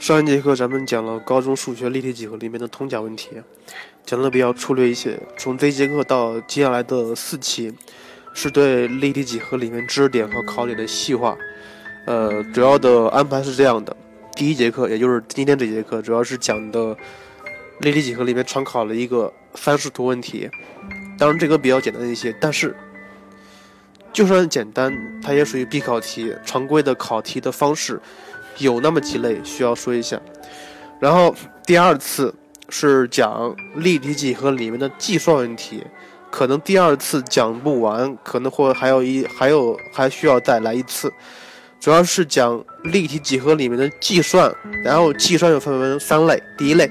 上一节课咱们讲了高中数学立体几何里面的通假问题，讲的比较粗略一些。从这一节课到接下来的四期，是对立体几何里面知识点和考点的细化。呃，主要的安排是这样的：第一节课，也就是今天这节课，主要是讲的立体几何里面常考的一个三视图问题。当然，这个比较简单一些，但是就算简单，它也属于必考题，常规的考题的方式。有那么几类需要说一下，然后第二次是讲立体几何里面的计算问题，可能第二次讲不完，可能会还有一还有还需要再来一次，主要是讲立体几何里面的计算，然后计算又分为三类，第一类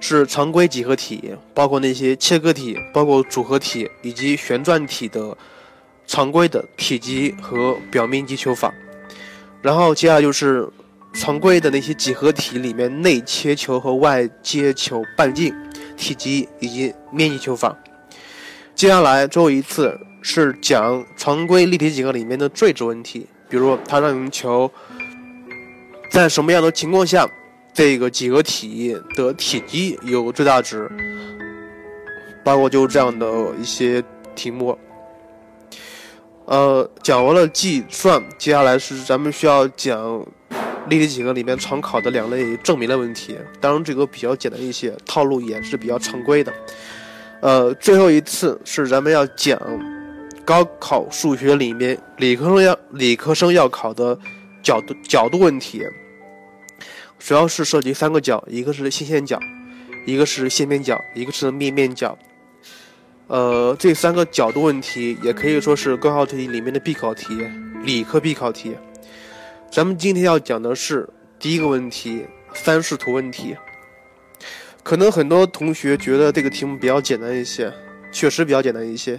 是常规几何体，包括那些切割体、包括组合体以及旋转体的常规的体积和表面积求法。然后接下来就是常规的那些几何体里面内切球和外接球半径、体积以及面积求法。接下来最后一次是讲常规立体几何里面的最值问题，比如它让你求在什么样的情况下，这个几何体的体积有最大值，包括就这样的一些题目。呃，讲完了计算，接下来是咱们需要讲立体几何里面常考的两类证明的问题。当然，这个比较简单一些，套路也是比较常规的。呃，最后一次是咱们要讲高考数学里面理科生要理科生要考的角度角度问题，主要是涉及三个角，一个是线线角，一个是线面角，一个是面面角。呃，这三个角度问题也可以说是高考题里面的必考题，理科必考题。咱们今天要讲的是第一个问题，三视图问题。可能很多同学觉得这个题目比较简单一些，确实比较简单一些，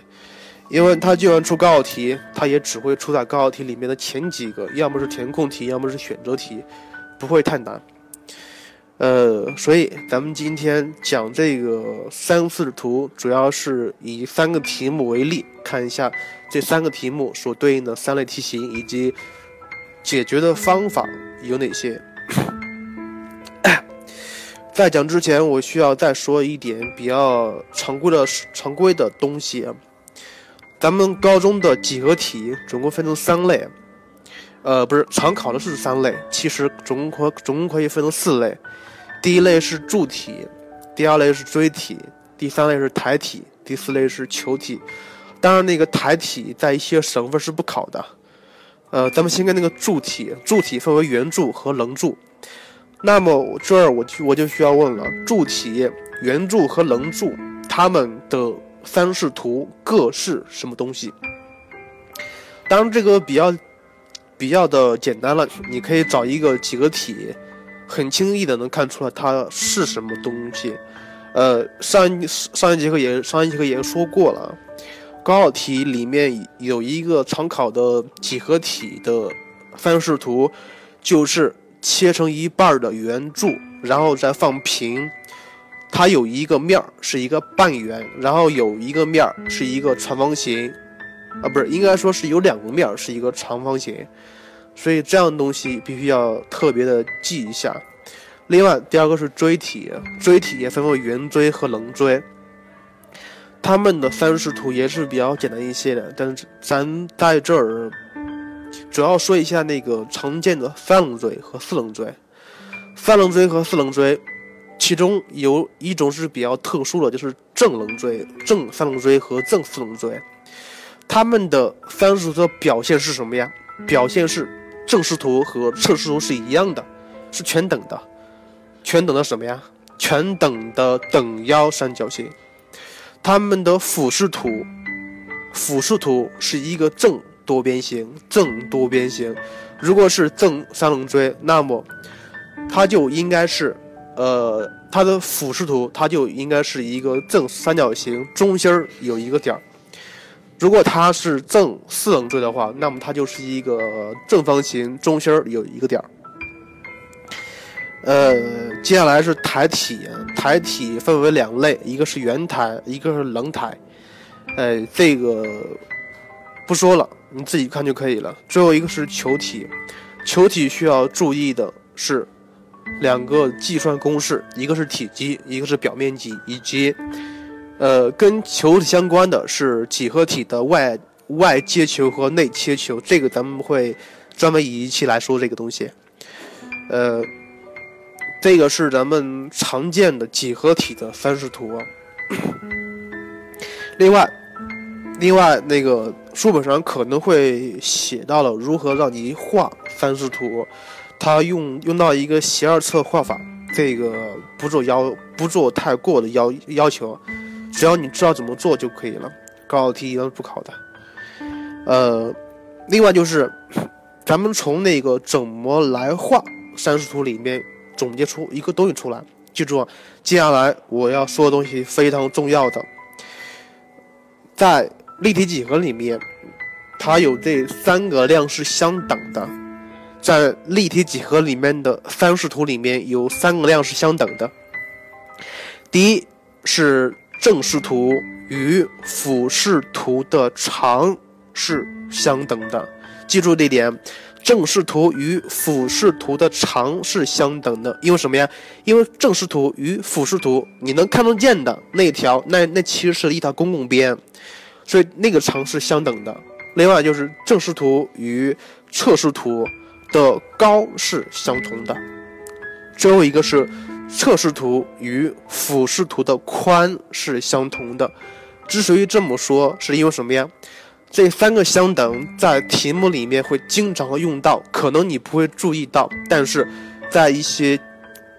因为它就算出高考题，它也只会出在高考题里面的前几个，要么是填空题，要么是选择题，不会太难。呃，所以咱们今天讲这个三视图，主要是以三个题目为例，看一下这三个题目所对应的三类题型以及解决的方法有哪些。在讲之前，我需要再说一点比较常规的常规的东西。咱们高中的几何题总共分成三类，呃，不是常考的是三类，其实总共可总共可以分成四类。第一类是柱体，第二类是锥体，第三类是台体，第四类是球体。当然，那个台体在一些省份是不考的。呃，咱们先看那个柱体，柱体分为圆柱和棱柱。那么这儿我就我就需要问了：柱体、圆柱和棱柱，它们的三视图各是什么东西？当然，这个比较比较的简单了，你可以找一个几何体。很轻易的能看出来它是什么东西，呃，上一上一节课也上一节课也说过了，高考题里面有一个常考的几何体的范式图，就是切成一半的圆柱，然后再放平，它有一个面儿是一个半圆，然后有一个面儿是一个长方形，啊，不是，应该说是有两个面儿是一个长方形。所以这样的东西必须要特别的记一下。另外，第二个是锥体，锥体也分为圆锥和棱锥，它们的三视图也是比较简单一些的。但是咱在这儿主要说一下那个常见的三棱锥和四棱锥。三棱锥和四棱锥，其中有一种是比较特殊的，就是正棱锥、正三棱锥和正四棱锥。它们的三视图的表现是什么呀？表现是。正视图和侧视图是一样的，是全等的，全等的什么呀？全等的等腰三角形。它们的俯视图，俯视图是一个正多边形，正多边形。如果是正三棱锥，那么它就应该是，呃，它的俯视图它就应该是一个正三角形，中心儿有一个点儿。如果它是正四棱锥的话，那么它就是一个正方形，中心有一个点儿。呃，接下来是台体，台体分为两类，一个是圆台，一个是棱台。呃，这个不说了，你自己看就可以了。最后一个是球体，球体需要注意的是，两个计算公式，一个是体积，一个是表面积，以及，呃，跟球相关的是几何体的外外接球和内切球。这个咱们会专门以一期来说这个东西。呃，这个是咱们常见的几何体的三视图。另外，另外那个书本上可能会写到了如何让你画三视图。他用用到一个斜二侧画法，这个不做要不做太过的要要求，只要你知道怎么做就可以了。高考题一般不考的。呃，另外就是，咱们从那个怎么来画三视图里面总结出一个东西出来。记住，接下来我要说的东西非常重要的，在立体几何里面，它有这三个量是相等的。在立体几何里面的三视图里面有三个量是相等的。第一是正视图与俯视图的长是相等的，记住这点，正视图与俯视图的长是相等的。因为什么呀？因为正视图与俯视图你能看得见的那条，那那其实是一条公共边，所以那个长是相等的。另外就是正视图与侧视图。的高是相同的，最后一个是侧视图与俯视图的宽是相同的。之所以这么说，是因为什么呀？这三个相等在题目里面会经常用到，可能你不会注意到，但是在一些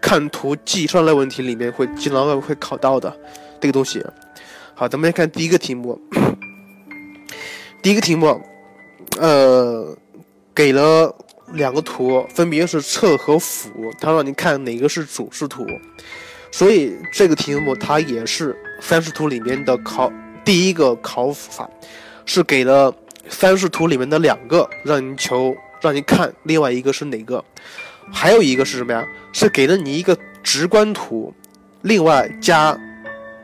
看图计算类问题里面会经常会会考到的这个东西。好，咱们来看第一个题目。第一个题目，呃，给了。两个图分别是侧和俯，它让你看哪个是主视图，所以这个题目它也是三视图里面的考第一个考法，是给了三视图里面的两个让你求让你看另外一个是哪个，还有一个是什么呀？是给了你一个直观图，另外加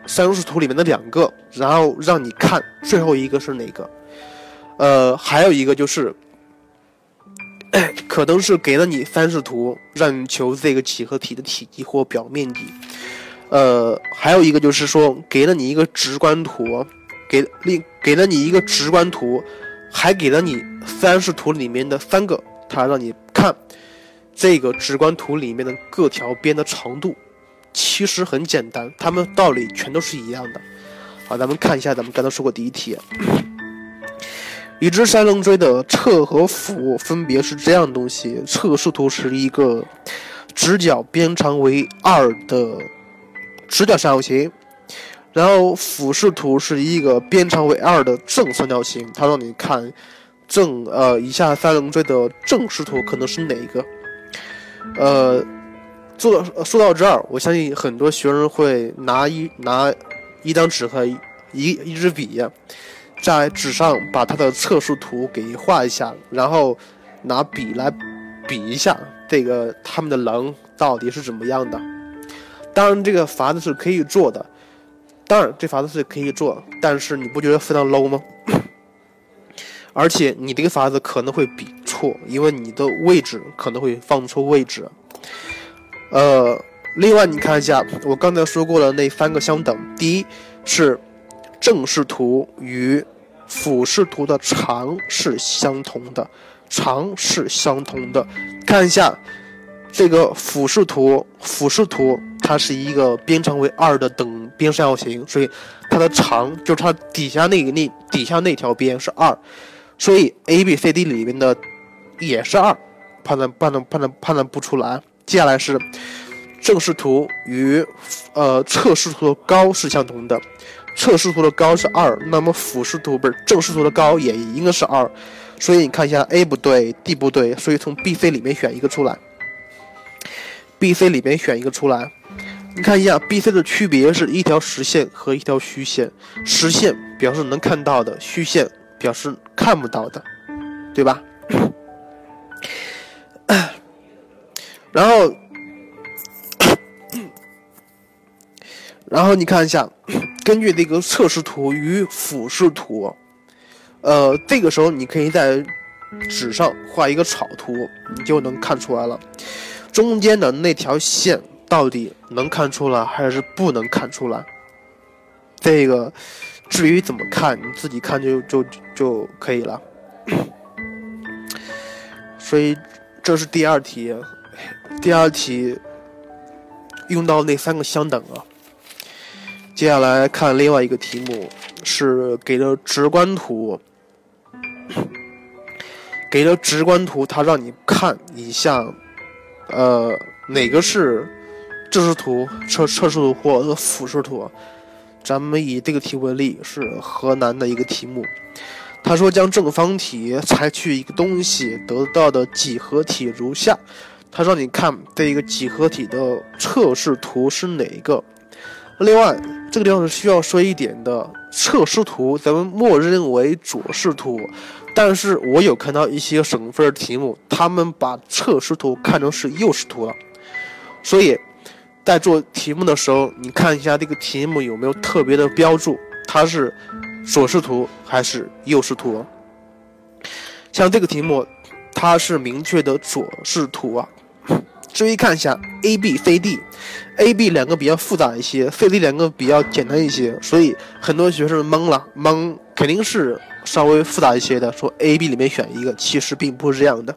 三视图里面的两个，然后让你看最后一个是哪个，呃，还有一个就是。可能是给了你三视图，让你求这个几何体的体积或表面积。呃，还有一个就是说，给了你一个直观图，给另给了你一个直观图，还给了你三视图里面的三个，它让你看这个直观图里面的各条边的长度。其实很简单，它们道理全都是一样的。好，咱们看一下，咱们刚才说过第一题。已知三棱锥的侧和俯分别是这样的东西：侧视图是一个直角边长为二的直角三角形，然后俯视图是一个边长为二的正三角形。它让你看正呃以下三棱锥的正视图可能是哪一个？呃，做说到这儿，我相信很多学生会拿一拿一张纸和一一支笔。在纸上把它的测试图给画一下，然后拿笔来比一下这个他们的棱到底是怎么样的。当然，这个法子是可以做的。当然，这法子是可以做，但是你不觉得非常 low 吗？而且你这个法子可能会比错，因为你的位置可能会放错位置。呃，另外你看一下，我刚才说过的那三个相等，第一是正视图与俯视图的长是相同的，长是相同的。看一下这个俯视图，俯视图它是一个边长为二的等边三角形，所以它的长就是它底下那个那底下那条边是二，所以 A B C D 里面的也是二，判断判断判断判断不出来。接下来是正视图与呃侧视图的高是相同的。侧视图的高是二，那么俯视图不是正视图的高也应该是二，所以你看一下 A 不对，D 不对，所以从 B、C 里面选一个出来。B、C 里面选一个出来，你看一下 B、C 的区别是一条实线和一条虚线，实线表示能看到的，虚线表示看不到的，对吧？然后，然后你看一下。根据这个侧视图与俯视图，呃，这个时候你可以在纸上画一个草图，你就能看出来了。中间的那条线到底能看出来还是不能看出来？这个至于怎么看，你自己看就就就可以了。所以这是第二题，第二题用到那三个相等啊。接下来看另外一个题目，是给的直观图，给的直观图，它让你看一下，呃，哪个是这视图、测测试图或者俯视图？咱们以这个题为例，是河南的一个题目。他说将正方体裁去一个东西得到的几何体如下。他让你看这一个几何体的测试图是哪一个？另外，这个地方是需要说一点的，测试图咱们默认为左视图，但是我有看到一些省份题目，他们把测试图看成是右视图了，所以在做题目的时候，你看一下这个题目有没有特别的标注，它是。左视图还是右视图？像这个题目，它是明确的左视图啊。注意看一下 A、B、C、D、A、B 两个比较复杂一些，C、D 两个比较简单一些，所以很多学生懵了，懵肯定是稍微复杂一些的，说 A、B 里面选一个，其实并不是这样的。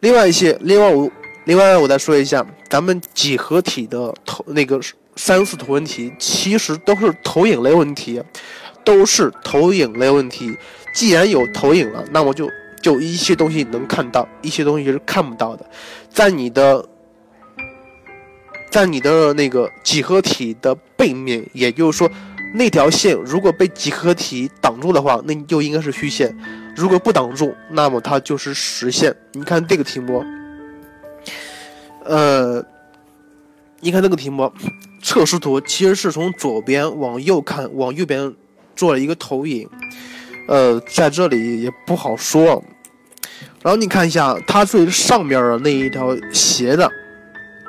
另外一些，另外我，另外我再说一下，咱们几何体的投那个三视图问题，其实都是投影类问题。都是投影类问题，既然有投影了，那么就就一些东西能看到，一些东西是看不到的。在你的，在你的那个几何体的背面，也就是说，那条线如果被几何体挡住的话，那你就应该是虚线；如果不挡住，那么它就是实线。你看这个题目，呃，你看这个题目，测试图其实是从左边往右看，往右边。做了一个投影，呃，在这里也不好说。然后你看一下它最上面的那一条斜的，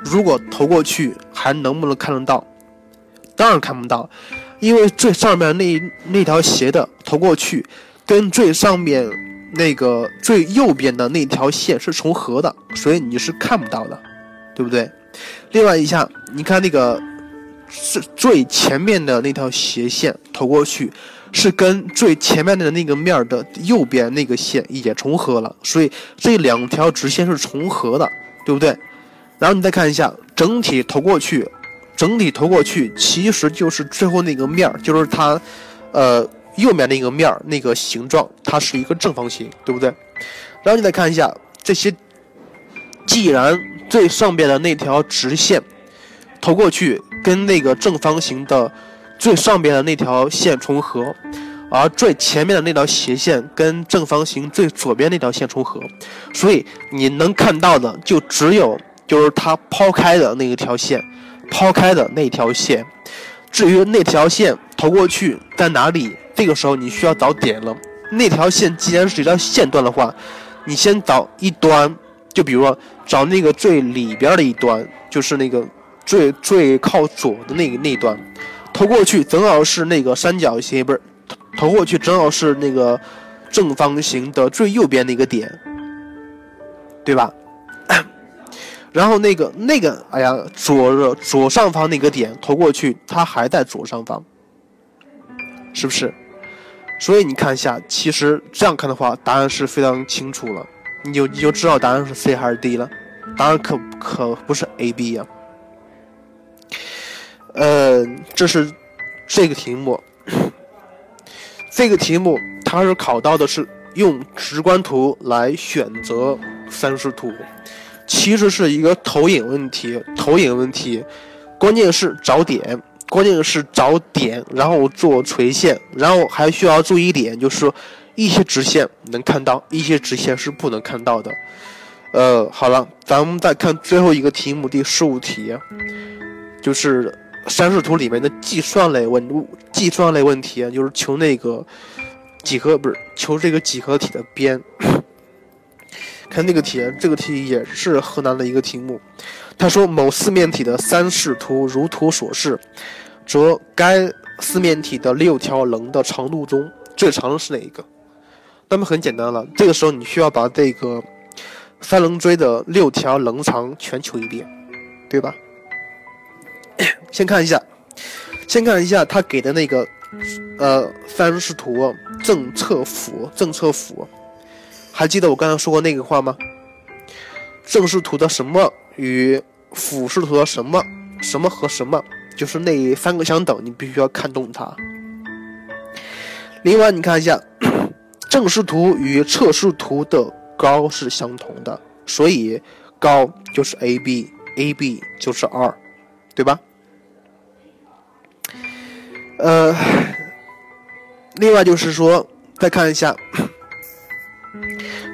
如果投过去还能不能看得到？当然看不到，因为最上面那那条斜的投过去，跟最上面那个最右边的那条线是重合的，所以你是看不到的，对不对？另外一下，你看那个。是最前面的那条斜线投过去，是跟最前面的那个面的右边那个线也重合了，所以这两条直线是重合的，对不对？然后你再看一下整体投过去，整体投过去其实就是最后那个面儿就是它，呃，右面那个面儿那个形状，它是一个正方形，对不对？然后你再看一下这些，既然最上边的那条直线投过去。跟那个正方形的最上边的那条线重合，而最前面的那条斜线跟正方形最左边那条线重合，所以你能看到的就只有就是它抛开的那一条线，抛开的那条线。至于那条线投过去在哪里，这个时候你需要找点了。那条线既然是一条线段的话，你先找一端，就比如说找那个最里边的一端，就是那个。最最靠左的那个那端，投过去正好是那个三角形，不是投过去正好是那个正方形的最右边那个点，对吧？然后那个那个，哎呀，左左上方那个点投过去，它还在左上方，是不是？所以你看一下，其实这样看的话，答案是非常清楚了，你就你就知道答案是 C 还是 D 了。答案可可不是 A、B 呀。呃，这是这个题目。这个题目它是考到的是用直观图来选择三视图，其实是一个投影问题。投影问题，关键是找点，关键是找点，然后做垂线，然后还需要注意一点，就是一些直线能看到，一些直线是不能看到的。呃，好了，咱们再看最后一个题目，第十五题，就是。三视图里面的计算类问计算类问题，就是求那个几何不是求这个几何体的边。看那个题，这个题也是河南的一个题目。他说某四面体的三视图如图所示，则该四面体的六条棱的长度中最长的是哪一个？那么很简单了，这个时候你需要把这个三棱锥的六条棱长全求一遍，对吧？先看一下，先看一下他给的那个呃三视图正侧幅，正侧幅，还记得我刚才说过那个话吗？正视图的什么与俯视图的什么什么和什么，就是那三个相等，你必须要看懂它。另外，你看一下，正视图与侧视图的高是相同的，所以高就是 AB，AB 就是二，对吧？呃，另外就是说，再看一下，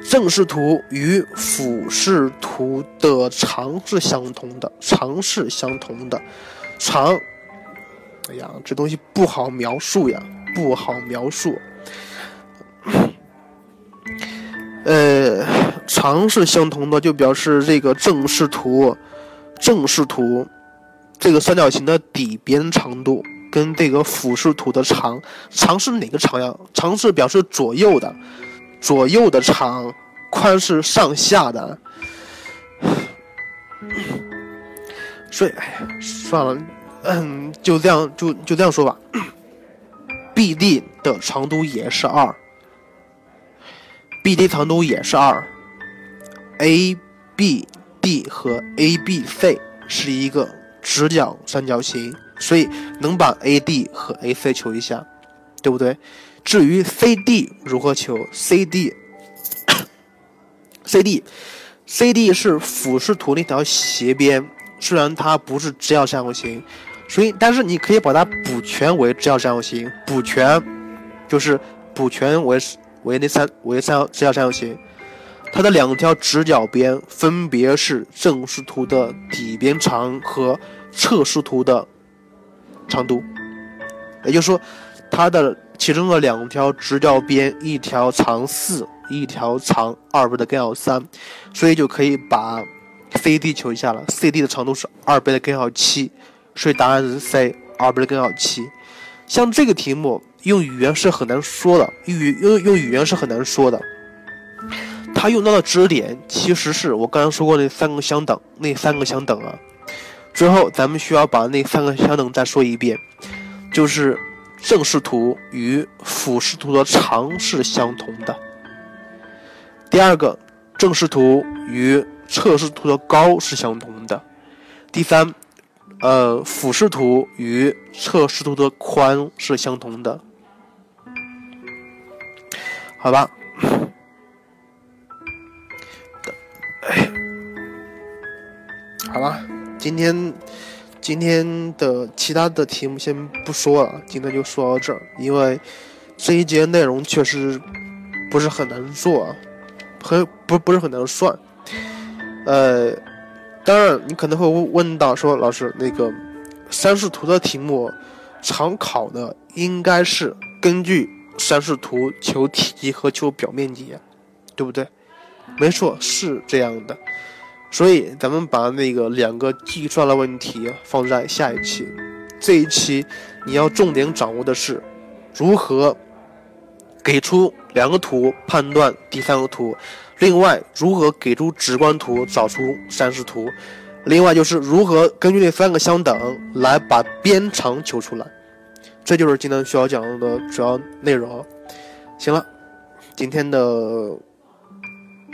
正视图与俯视图的长是相同的，长是相同的，长，哎呀，这东西不好描述呀。不好描述，呃，长是相同的，就表示这个正视图，正视图这个三角形的底边长度跟这个俯视图的长，长是哪个长呀？长是表示左右的，左右的长，宽是上下的。所以，哎，算了，嗯，就这样，就就这样说吧。BD 的长度也是二，BD 长度也是二，ABD 和 ABC 是一个直角三角形，所以能把 AD 和 AC 求一下，对不对？至于 CD 如何求？CD，CD，CD 是俯视图那条斜边，虽然它不是直角三角形。所以，但是你可以把它补全为直角三角形，补全就是补全为为那三为三直角三角形，它的两条直角边分别是正视图的底边长和侧视图的长度，也就是说，它的其中的两条直角边，一条长四，一条长二倍的根号三，所以就可以把 CD 求一下了，CD 的长度是二倍的根号七。所以答案是 C，二倍的根号七。像这个题目用语言是很难说的，语用用语言是很难说的。他用到的知识点其实是我刚才说过那三个相等，那三个相等啊。最后咱们需要把那三个相等再说一遍，就是正视图与俯视图的长是相同的。第二个，正视图与侧视图的高是相同的。第三。呃，俯视图与侧视图的宽是相同的，好吧？好吧，今天今天的其他的题目先不说了，今天就说到这儿，因为这一节内容确实不是很难做，很不不是很难算，呃。当然，你可能会问到说，老师，那个三视图的题目，常考的应该是根据三视图求体积和求表面积，对不对？没错，是这样的。所以咱们把那个两个计算的问题放在下一期，这一期你要重点掌握的是如何给出两个图判断第三个图。另外，如何给出直观图，找出三视图？另外就是如何根据那三个相等来把边长求出来。这就是今天需要讲的主要内容。行了，今天的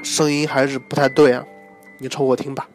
声音还是不太对啊，你抽我听吧。